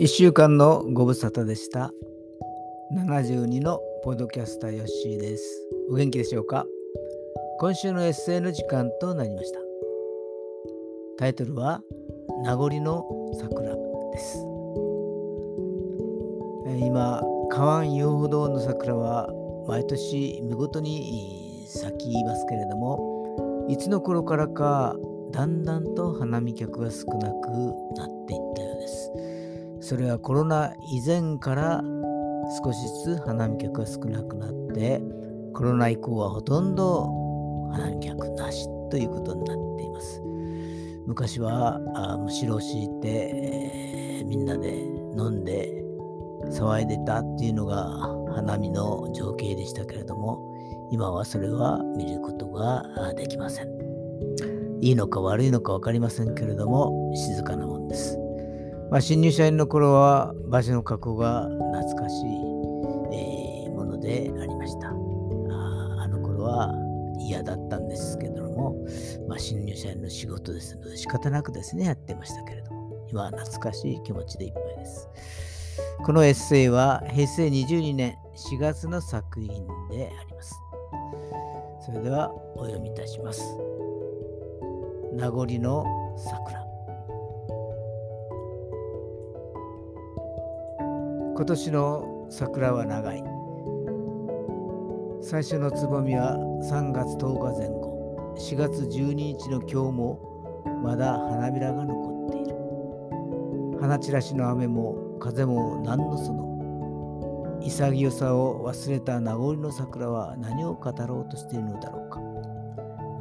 1週間のご無沙汰でした。72のポッドキャスターヨッシーです。お元気でしょうか？今週のエッセイの時間となりました。タイトルは名残の桜です。今、川湾遊歩道の桜は毎年見事に咲きますけれども、いつの頃からかだんだんと花見客が少なくなっていったよ。それはコロナ以前から少しずつ花見客が少なくなってコロナ以降はほとんど花見客なしということになっています。昔はむしろ敷いて、えー、みんなで飲んで騒いでたっていうのが花見の情景でしたけれども今はそれは見ることができません。いいのか悪いのか分かりませんけれども静かなもんです。まあ、新入社員の頃は場所の確保が懐かしい、えー、ものでありました。ああの頃は嫌だったんですけども、まあ、新入社員の仕事ですので仕方なくですね、やってましたけれども、今は懐かしい気持ちでいっぱいです。このエッセイは平成22年4月の作品であります。それではお読みいたします。名残の桜。今年の桜は長い。最初のつぼみは3月10日前後。4月12日の今日もまだ花びらが残っている。花散らしの雨も風も何のその。潔さを忘れた名残の桜は何を語ろうとしているのだろうか。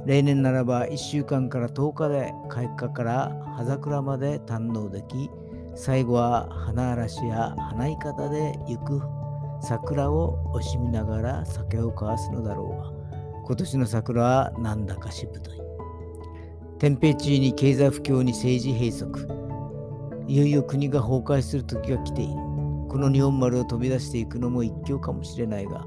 例年ならば1週間から10日で開花から葉桜まで堪能でき最後は花嵐や花い方で行く桜を惜しみながら酒を交わすのだろう。が今年の桜はなんだかしぶとい。天平地位に経済不況に政治閉塞。いよいよ国が崩壊する時が来ている。この日本丸を飛び出していくのも一興かもしれないが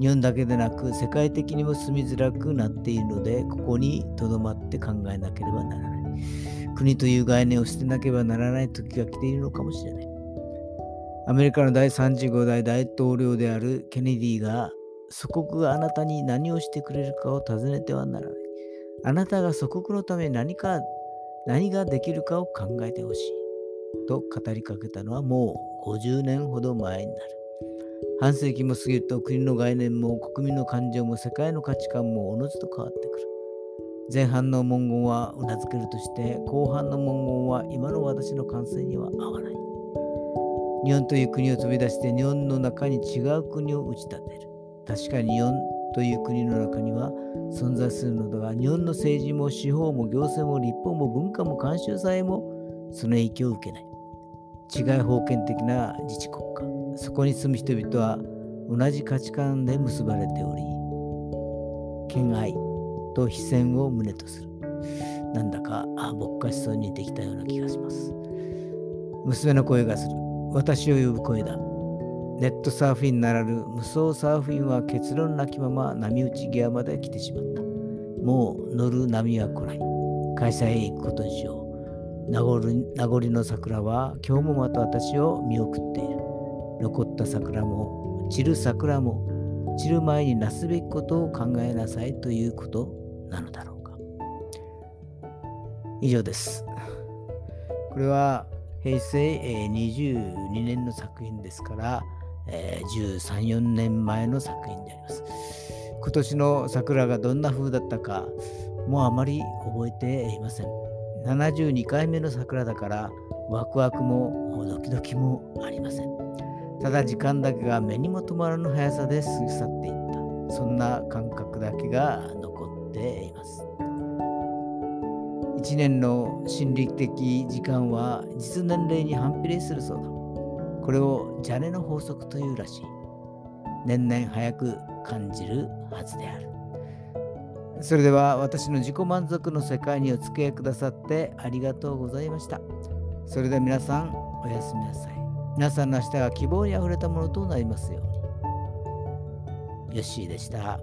日本だけでなく世界的にも住みづらくなっているのでここにとどまって考えなければならない国という概念を捨てなければならない時が来ているのかもしれない。アメリカの第35代大統領であるケネディが祖国があなたに何をしてくれるかを尋ねてはならない。あなたが祖国のために何か何ができるかを考えてほしい。と語りかけたのはもう50年ほど前になる。半世紀も過ぎると国の概念も国民の感情も世界の価値観もおのずと変わってくる。前半の文言はうなずけるとして後半の文言は今の私の感性には合わない。日本という国を飛び出して日本の中に違う国を打ち立てる。確かに日本という国の中には存在するのだが日本の政治も司法も行政も立法も文化も慣習さえもその影響を受けない。違い封建的な自治国家。そこに住む人々は同じ価値観で結ばれており、兼愛、と非戦を胸とする。なんだかぼっかしそうにできたような気がします。娘の声がする。私を呼ぶ声だ。ネットサーフィンならぬ無双サーフィンは結論なきまま波打ち際まで来てしまった。もう乗る波は来ない。会社へ行くことにしよう。名残名残の桜は今日もまた私を見送っている。残った桜も散る桜も散る前になすべきことを考えなさいということなのだろうか。以上です。これは平成22年の作品ですから、13、4年前の作品であります。今年の桜がどんな風だったか、もうあまり覚えていません。72回目の桜だから、ワクワクもドキドキもありません。ただ時間だけが目にも留まらぬ速さで過ぎ去っていった。そんな感覚だけが残っています。1年の心理的時間は実年齢に反比例するそうだ。これをジャネの法則というらしい。年々早く感じるはずである。それでは私の自己満足の世界にお付き合いくださってありがとうございました。それでは皆さんおやすみなさい。皆さんの明日が希望にあふれたものとなりますように。ヨッシーでした。